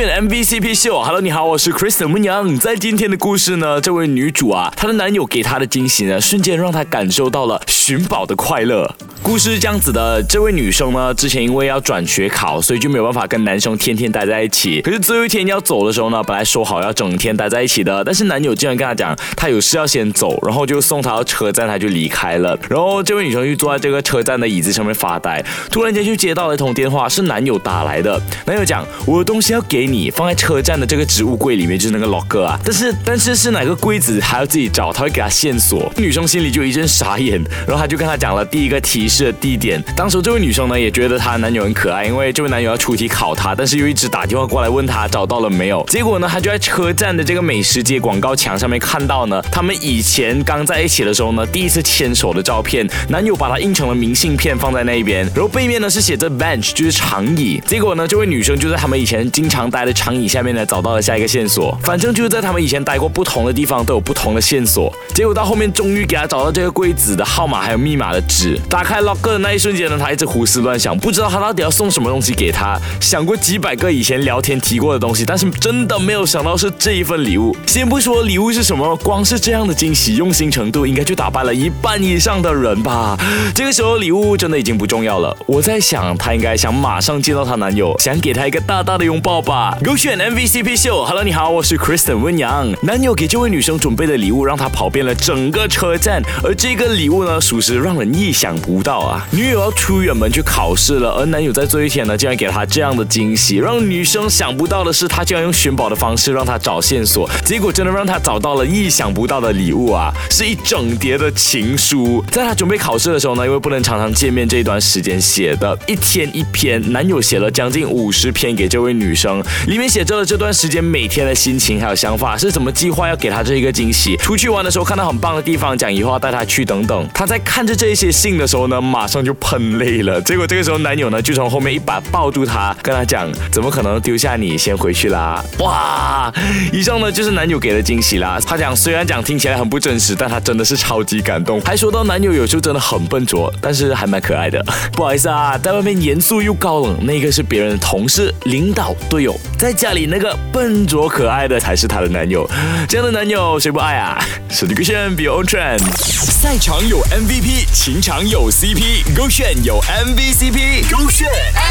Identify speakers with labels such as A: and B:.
A: MVCp 秀。Hello，你好，我是 Kristen 木阳。在今天的故事呢，这位女主啊，她的男友给她的惊喜呢，瞬间让她感受到了寻宝的快乐。故事是这样子的，这位女生呢，之前因为要转学考，所以就没有办法跟男生天天待在一起。可是最后一天要走的时候呢，本来说好要整天待在一起的，但是男友竟然跟她讲，他有事要先走，然后就送她到车站，他就离开了。然后这位女生就坐在这个车站的椅子上面发呆，突然间就接到了一通电话，是男友打来的。男友讲，我的东西要给你，放在车站的这个置物柜里面，就是那个 locker 啊。但是但是是哪个柜子还要自己找，他会给他线索。女生心里就一阵傻眼，然后他就跟他讲了第一个提。示的地点。当时这位女生呢也觉得她男友很可爱，因为这位男友要出题考她，但是又一直打电话过来问她找到了没有。结果呢，她就在车站的这个美食街广告墙上面看到呢，他们以前刚在一起的时候呢，第一次牵手的照片。男友把她印成了明信片放在那边，然后背面呢是写着 bench，就是长椅。结果呢，这位女生就在他们以前经常待的长椅下面呢找到了下一个线索。反正就是在他们以前待过不同的地方都有不同的线索。结果到后面终于给她找到这个柜子的号码还有密码的纸，打开。locker 的那一瞬间呢，他一直胡思乱想，不知道他到底要送什么东西给他。想过几百个以前聊天提过的东西，但是真的没有想到是这一份礼物。先不说礼物是什么，光是这样的惊喜，用心程度应该就打败了一半以上的人吧。这个时候礼物真的已经不重要了。我在想，她应该想马上见到她男友，想给他一个大大的拥抱吧。勾选 MVCp 秀，Hello，你好，我是 Kristen 温阳。男友给这位女生准备的礼物，让她跑遍了整个车站，而这个礼物呢，属实让人意想不到。啊！女友要出远门去考试了，而男友在这一天呢，竟然给她这样的惊喜，让女生想不到的是，他竟然用寻宝的方式让她找线索，结果真的让她找到了意想不到的礼物啊！是一整叠的情书，在她准备考试的时候呢，因为不能常常见面，这一段时间写的一天一篇，男友写了将近五十篇给这位女生，里面写着了这段时间每天的心情还有想法，是怎么计划要给她这一个惊喜，出去玩的时候看到很棒的地方，讲以后要带她去等等。她在看着这一些信的时候呢。马上就喷泪了，结果这个时候男友呢就从后面一把抱住她，跟她讲：“怎么可能丢下你先回去啦？”哇！以上呢就是男友给的惊喜啦。他讲虽然讲听起来很不真实，但他真的是超级感动，还说到男友有时候真的很笨拙，但是还蛮可爱的。不好意思啊，在外面严肃又高冷，那个是别人的同事、领导、队友，在家里那个笨拙可爱的才是她的男友。这样的男友谁不爱啊？手机歌炫，Be on trend。赛场有 MVP，情场有 C。勾选有 MVCp，勾选 MVCp Show。